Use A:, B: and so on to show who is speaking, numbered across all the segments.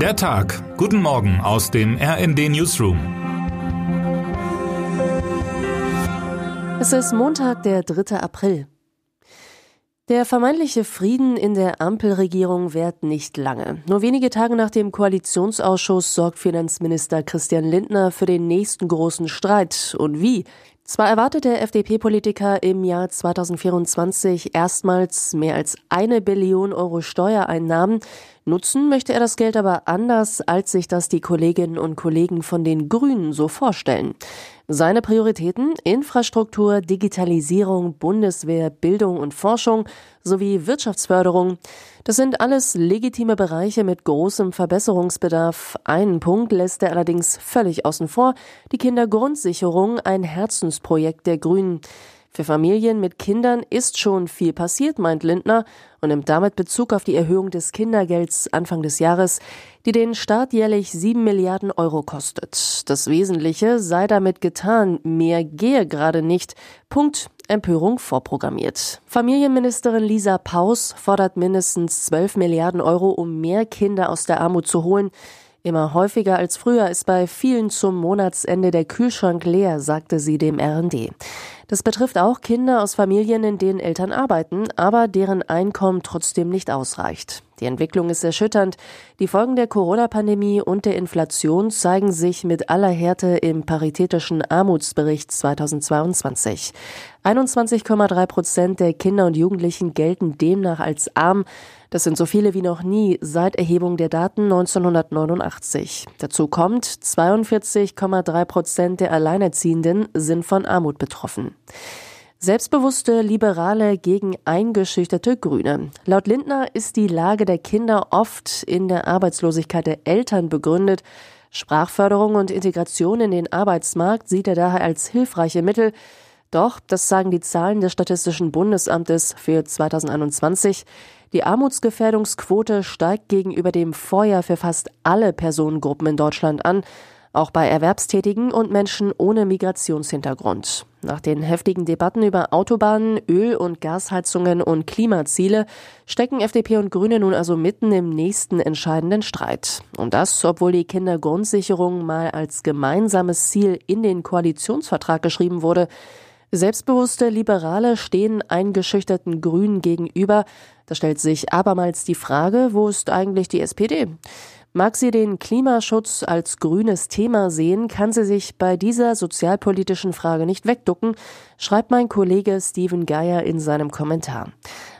A: Der Tag. Guten Morgen aus dem RND Newsroom.
B: Es ist Montag, der 3. April. Der vermeintliche Frieden in der Ampelregierung währt nicht lange. Nur wenige Tage nach dem Koalitionsausschuss sorgt Finanzminister Christian Lindner für den nächsten großen Streit. Und wie? Zwar erwartet der FDP-Politiker im Jahr 2024 erstmals mehr als eine Billion Euro Steuereinnahmen, nutzen möchte er das Geld aber anders, als sich das die Kolleginnen und Kollegen von den Grünen so vorstellen. Seine Prioritäten Infrastruktur, Digitalisierung, Bundeswehr, Bildung und Forschung sowie Wirtschaftsförderung. Das sind alles legitime Bereiche mit großem Verbesserungsbedarf. Einen Punkt lässt er allerdings völlig außen vor, die Kindergrundsicherung, ein Herzensprojekt der Grünen. Für Familien mit Kindern ist schon viel passiert, meint Lindner und nimmt damit Bezug auf die Erhöhung des Kindergelds Anfang des Jahres, die den Staat jährlich sieben Milliarden Euro kostet. Das Wesentliche sei damit getan, mehr gehe gerade nicht. Punkt. Empörung vorprogrammiert. Familienministerin Lisa Paus fordert mindestens zwölf Milliarden Euro, um mehr Kinder aus der Armut zu holen. Immer häufiger als früher ist bei vielen zum Monatsende der Kühlschrank leer, sagte sie dem RND. Das betrifft auch Kinder aus Familien, in denen Eltern arbeiten, aber deren Einkommen trotzdem nicht ausreicht. Die Entwicklung ist erschütternd. Die Folgen der Corona-Pandemie und der Inflation zeigen sich mit aller Härte im Paritätischen Armutsbericht 2022. 21,3 Prozent der Kinder und Jugendlichen gelten demnach als arm. Das sind so viele wie noch nie seit Erhebung der Daten 1989. Dazu kommt, 42,3 Prozent der Alleinerziehenden sind von Armut betroffen. Selbstbewusste Liberale gegen eingeschüchterte Grüne. Laut Lindner ist die Lage der Kinder oft in der Arbeitslosigkeit der Eltern begründet. Sprachförderung und Integration in den Arbeitsmarkt sieht er daher als hilfreiche Mittel. Doch, das sagen die Zahlen des Statistischen Bundesamtes für 2021, die Armutsgefährdungsquote steigt gegenüber dem Vorjahr für fast alle Personengruppen in Deutschland an, auch bei Erwerbstätigen und Menschen ohne Migrationshintergrund. Nach den heftigen Debatten über Autobahnen, Öl- und Gasheizungen und Klimaziele stecken FDP und Grüne nun also mitten im nächsten entscheidenden Streit. Und das, obwohl die Kindergrundsicherung mal als gemeinsames Ziel in den Koalitionsvertrag geschrieben wurde. Selbstbewusste Liberale stehen eingeschüchterten Grünen gegenüber. Da stellt sich abermals die Frage, wo ist eigentlich die SPD? Mag sie den Klimaschutz als grünes Thema sehen, kann sie sich bei dieser sozialpolitischen Frage nicht wegducken, schreibt mein Kollege Steven Geier in seinem Kommentar.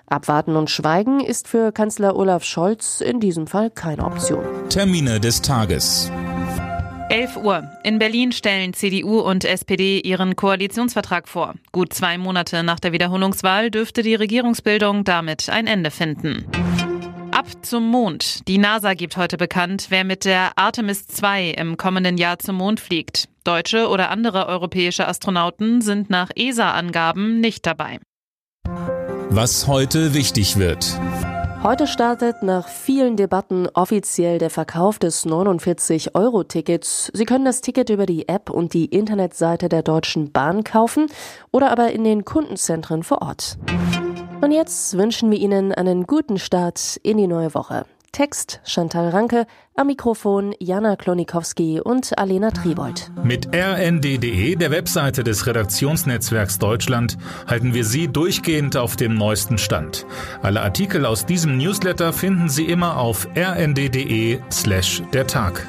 B: Abwarten und Schweigen ist für Kanzler Olaf Scholz in diesem Fall keine Option.
A: Termine des Tages.
C: 11 Uhr. In Berlin stellen CDU und SPD ihren Koalitionsvertrag vor. Gut zwei Monate nach der Wiederholungswahl dürfte die Regierungsbildung damit ein Ende finden. Ab zum Mond. Die NASA gibt heute bekannt, wer mit der Artemis 2 im kommenden Jahr zum Mond fliegt. Deutsche oder andere europäische Astronauten sind nach ESA-Angaben nicht dabei.
A: Was heute wichtig wird.
B: Heute startet nach vielen Debatten offiziell der Verkauf des 49-Euro-Tickets. Sie können das Ticket über die App und die Internetseite der Deutschen Bahn kaufen oder aber in den Kundenzentren vor Ort. Und jetzt wünschen wir Ihnen einen guten Start in die neue Woche. Text Chantal Ranke, am Mikrofon Jana Klonikowski und Alena Tribold.
A: Mit rnd.de, der Webseite des Redaktionsnetzwerks Deutschland, halten wir Sie durchgehend auf dem neuesten Stand. Alle Artikel aus diesem Newsletter finden Sie immer auf rnd.de slash der Tag.